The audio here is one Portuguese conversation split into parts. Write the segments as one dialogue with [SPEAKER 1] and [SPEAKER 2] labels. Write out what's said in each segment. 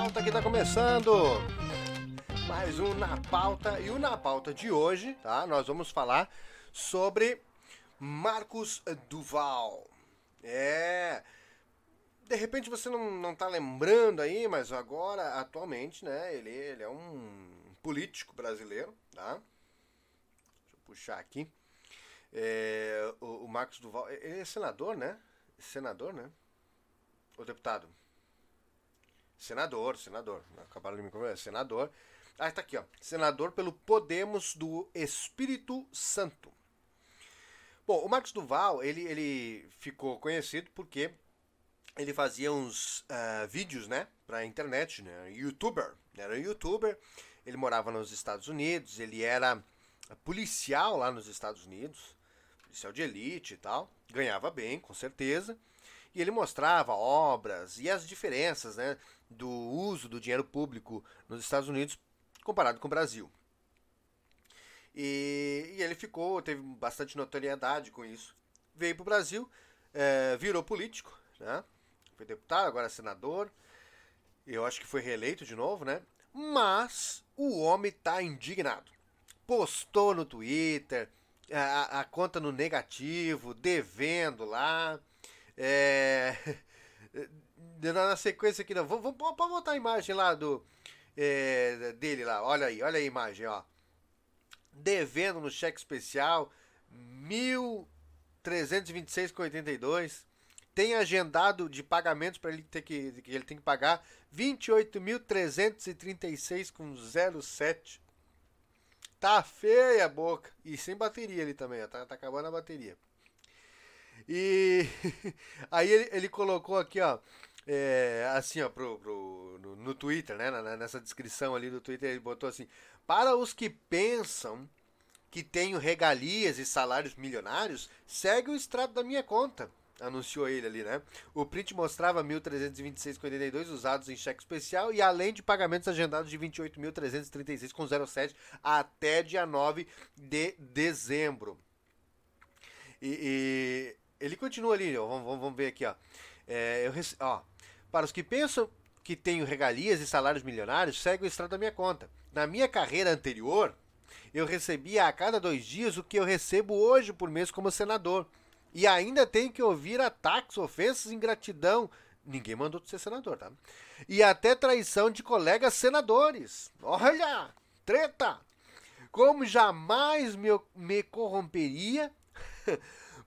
[SPEAKER 1] pauta que tá começando! Mais um na pauta e o na pauta de hoje, tá? Nós vamos falar sobre Marcos Duval. É. De repente você não, não tá lembrando aí, mas agora, atualmente, né? Ele, ele é um político brasileiro, tá? Deixa eu puxar aqui. É, o, o Marcos Duval, ele é senador, né? Senador, né? O deputado. Senador, senador. Acabaram de me conversar. Senador. Ah, está aqui, ó. Senador pelo Podemos do Espírito Santo. Bom, o Marcos Duval, ele, ele ficou conhecido porque ele fazia uns uh, vídeos, né, pra internet, né, youtuber, era youtuber, ele morava nos Estados Unidos, ele era policial lá nos Estados Unidos, policial de elite e tal, ganhava bem, com certeza, e ele mostrava obras e as diferenças né, do uso do dinheiro público nos Estados Unidos comparado com o Brasil. E, e ele ficou, teve bastante notoriedade com isso. Veio para o Brasil, é, virou político, né? foi deputado, agora é senador. Eu acho que foi reeleito de novo, né? Mas o homem está indignado. Postou no Twitter a, a conta no negativo, devendo lá. É, na sequência aqui, não. Vamos, botar a imagem lá do é, dele lá. Olha aí, olha a imagem, ó. Devendo no cheque especial 1.326,82. Tem agendado de pagamentos para ele ter que, que ele tem que pagar 28.336,07. Tá feia a boca. E sem bateria ali também, ó. Tá, tá acabando a bateria. E aí ele, ele colocou aqui, ó, é, assim, ó, pro, pro, no, no Twitter, né? Nessa descrição ali do Twitter, ele botou assim: Para os que pensam que tenho regalias e salários milionários, segue o extrato da minha conta. Anunciou ele ali, né? O print mostrava 1.326,82 usados em cheque especial e além de pagamentos agendados de 28.336,07 até dia 9 de dezembro. E, ele continua ali, ó, vamos, vamos, ver aqui, ó. É, eu, ó. Para os que pensam que tenho regalias e salários milionários, segue o extrato da minha conta. Na minha carreira anterior, eu recebia a cada dois dias o que eu recebo hoje por mês como senador. E ainda tenho que ouvir ataques, ofensas, ingratidão. Ninguém mandou ser senador, tá? E até traição de colegas senadores. Olha! Treta! Como jamais me, me corromperia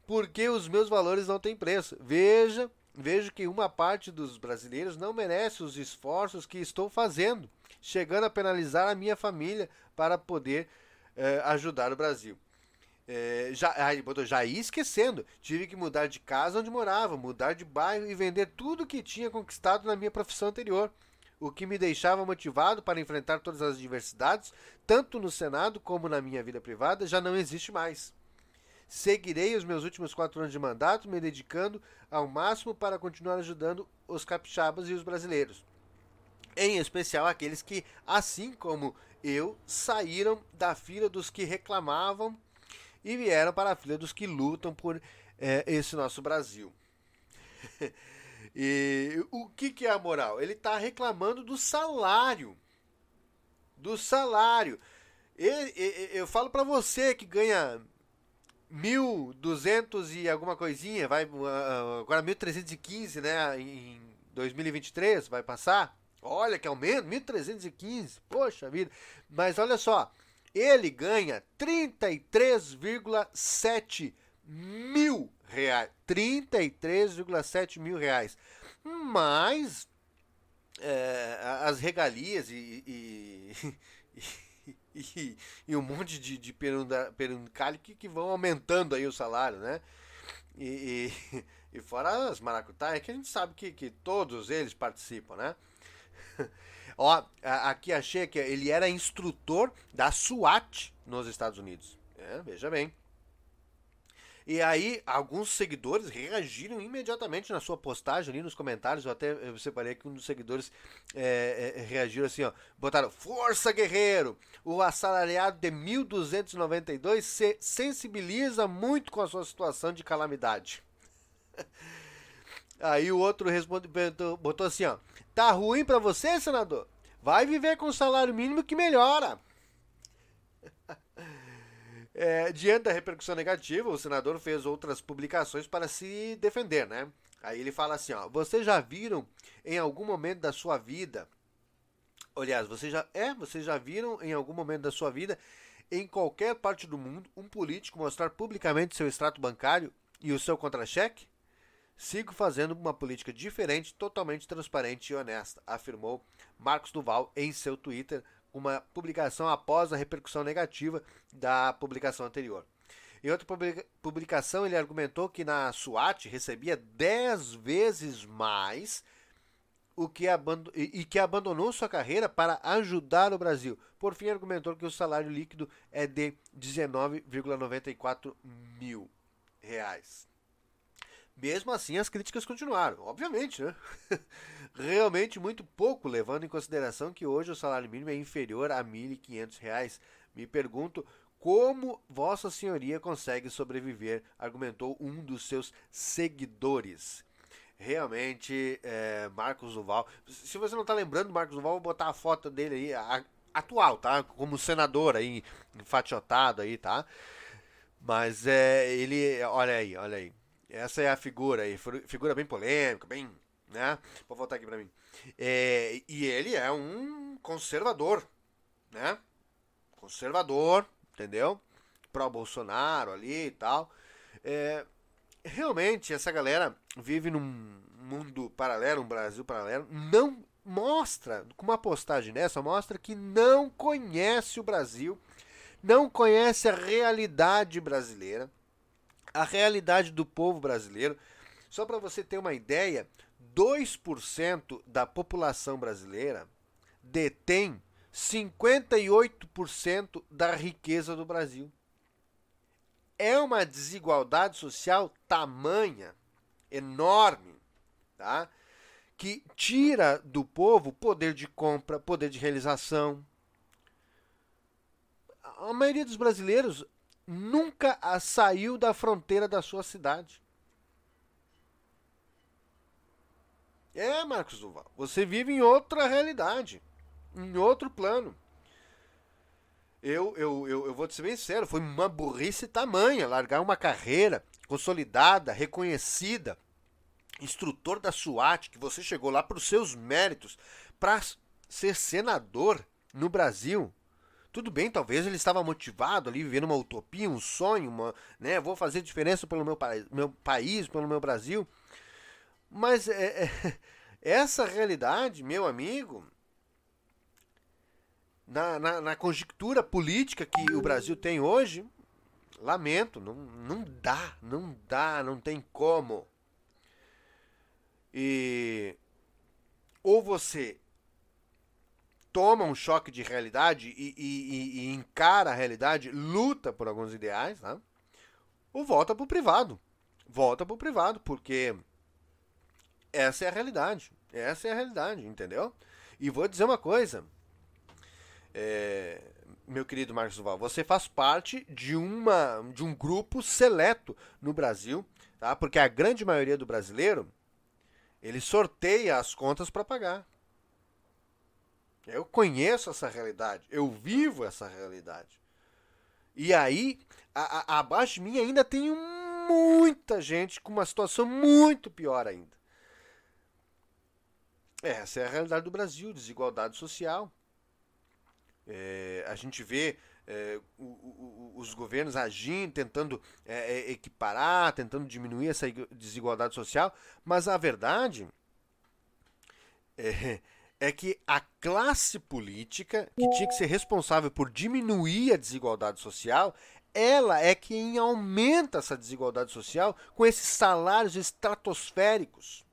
[SPEAKER 1] porque os meus valores não têm preço. Veja, vejo que uma parte dos brasileiros não merece os esforços que estou fazendo, chegando a penalizar a minha família para poder eh, ajudar o Brasil. É, já, já ia esquecendo, tive que mudar de casa onde morava, mudar de bairro e vender tudo que tinha conquistado na minha profissão anterior. O que me deixava motivado para enfrentar todas as adversidades, tanto no Senado como na minha vida privada, já não existe mais. Seguirei os meus últimos quatro anos de mandato, me dedicando ao máximo para continuar ajudando os capixabas e os brasileiros. Em especial aqueles que, assim como eu, saíram da fila dos que reclamavam e vieram para a fila dos que lutam por é, esse nosso Brasil. e o que, que é a moral? Ele está reclamando do salário. Do salário. Ele, eu falo para você que ganha 1.200 e alguma coisinha, vai agora 1.315, né, em 2023 vai passar. Olha que aumento, 1.315. Poxa vida. Mas olha só, ele ganha 33,7 mil reais. 33,7 mil reais. Mas é, as regalias e, e, e, e um monte de, de peruncalho que, vão aumentando aí o salário, né? E, e, e fora as maracutaias, que a gente sabe que, que todos eles participam, né? Ó, aqui achei que ele era instrutor da SWAT nos Estados Unidos. É, veja bem. E aí, alguns seguidores reagiram imediatamente na sua postagem ali nos comentários. Eu até eu separei que um dos seguidores é, é, reagiram assim: ó, botaram Força Guerreiro! O assalariado de 1292 se sensibiliza muito com a sua situação de calamidade. Aí o outro responde, botou assim, ó. Tá ruim para você, senador? Vai viver com o salário mínimo que melhora. É, diante da repercussão negativa, o senador fez outras publicações para se defender, né? Aí ele fala assim, ó, vocês já viram em algum momento da sua vida, aliás, vocês já é, vocês já viram em algum momento da sua vida em qualquer parte do mundo um político mostrar publicamente seu extrato bancário e o seu contra-cheque? Sigo fazendo uma política diferente, totalmente transparente e honesta, afirmou Marcos Duval em seu Twitter, uma publicação após a repercussão negativa da publicação anterior. Em outra publicação, ele argumentou que na SWAT recebia 10 vezes mais o que e que abandonou sua carreira para ajudar o Brasil. Por fim, argumentou que o salário líquido é de 19,94 mil reais. Mesmo assim, as críticas continuaram, obviamente, né? Realmente muito pouco, levando em consideração que hoje o salário mínimo é inferior a R$ 1.500. Me pergunto como Vossa Senhoria consegue sobreviver, argumentou um dos seus seguidores. Realmente, é, Marcos Duval. Se você não está lembrando, Marcos Duval, vou botar a foto dele aí, a, atual, tá? Como senador aí, enfatiotado aí, tá? Mas é, ele, olha aí, olha aí. Essa é a figura aí, figura bem polêmica, bem, né? Vou voltar aqui para mim. É, e ele é um conservador, né? Conservador, entendeu? Pró Bolsonaro ali e tal. É, realmente essa galera vive num mundo paralelo, um Brasil paralelo, não mostra, com uma postagem dessa, mostra que não conhece o Brasil, não conhece a realidade brasileira a realidade do povo brasileiro. Só para você ter uma ideia, 2% da população brasileira detém 58% da riqueza do Brasil. É uma desigualdade social tamanha, enorme, tá? que tira do povo poder de compra, poder de realização. A maioria dos brasileiros nunca saiu da fronteira da sua cidade. É, Marcos Duval, você vive em outra realidade, em outro plano. Eu, eu, eu, eu vou te ser bem sincero, foi uma burrice tamanha largar uma carreira consolidada, reconhecida, instrutor da SWAT, que você chegou lá para os seus méritos, para ser senador no Brasil. Tudo bem, talvez ele estava motivado ali, vivendo uma utopia, um sonho, uma, né? Vou fazer diferença pelo meu, meu país, pelo meu Brasil. Mas é, é, essa realidade, meu amigo, na, na, na, conjectura política que o Brasil tem hoje, lamento, não, não dá, não dá, não tem como. E ou você toma um choque de realidade e, e, e encara a realidade, luta por alguns ideais, né? ou volta para o privado. Volta para o privado, porque essa é a realidade. Essa é a realidade, entendeu? E vou dizer uma coisa, é, meu querido Marcos Duval, você faz parte de, uma, de um grupo seleto no Brasil, tá? porque a grande maioria do brasileiro ele sorteia as contas para pagar. Eu conheço essa realidade, eu vivo essa realidade. E aí, a, a, abaixo de mim ainda tem muita gente com uma situação muito pior ainda. Essa é a realidade do Brasil, desigualdade social. É, a gente vê é, o, o, os governos agindo, tentando é, é equiparar, tentando diminuir essa desigualdade social, mas a verdade é, é que a classe política, que tinha que ser responsável por diminuir a desigualdade social, ela é quem aumenta essa desigualdade social com esses salários estratosféricos.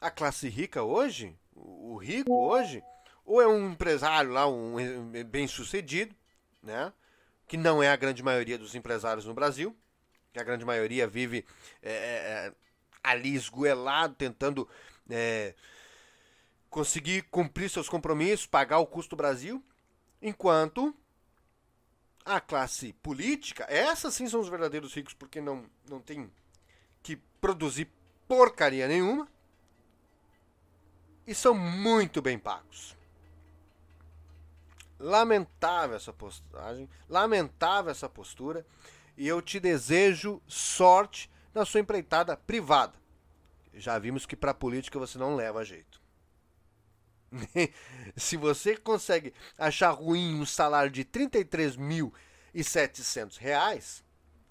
[SPEAKER 1] A classe rica hoje, o rico hoje, ou é um empresário lá, um bem sucedido, né? que não é a grande maioria dos empresários no Brasil, que a grande maioria vive é, é, ali esgoelado, tentando é, conseguir cumprir seus compromissos, pagar o custo do Brasil, enquanto a classe política, essas sim são os verdadeiros ricos, porque não, não tem que produzir porcaria nenhuma. E são muito bem pagos. Lamentável essa postagem, lamentável essa postura, e eu te desejo sorte na sua empreitada privada. Já vimos que para política você não leva jeito. Se você consegue achar ruim um salário de 33.700 reais,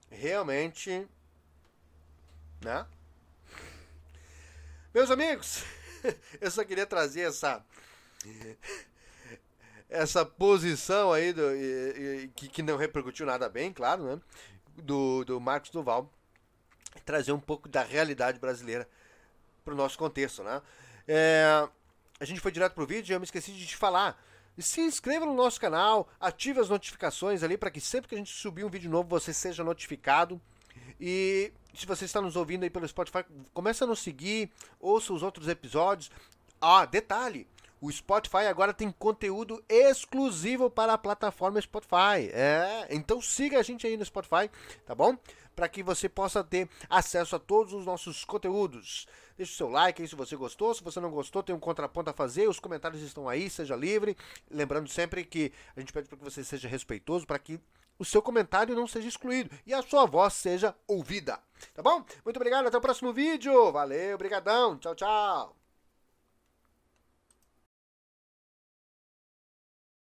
[SPEAKER 1] realmente, né? Meus amigos, eu só queria trazer essa essa posição aí do, que, que não repercutiu nada bem, claro, né? Do, do Marcos Duval trazer um pouco da realidade brasileira para o nosso contexto, né? É, a gente foi direto pro vídeo e eu me esqueci de te falar. Se inscreva no nosso canal, ative as notificações ali para que sempre que a gente subir um vídeo novo você seja notificado. E se você está nos ouvindo aí pelo Spotify, começa a nos seguir, ouça os outros episódios. Ah, detalhe, o Spotify agora tem conteúdo exclusivo para a plataforma Spotify. É, então siga a gente aí no Spotify, tá bom? Para que você possa ter acesso a todos os nossos conteúdos. Deixe o seu like aí se você gostou. Se você não gostou, tem um contraponto a fazer. Os comentários estão aí, seja livre. Lembrando sempre que a gente pede para que você seja respeitoso, para que o seu comentário não seja excluído e a sua voz seja ouvida. Tá bom? Muito obrigado, até o próximo vídeo. Valeu, brigadão. Tchau, tchau.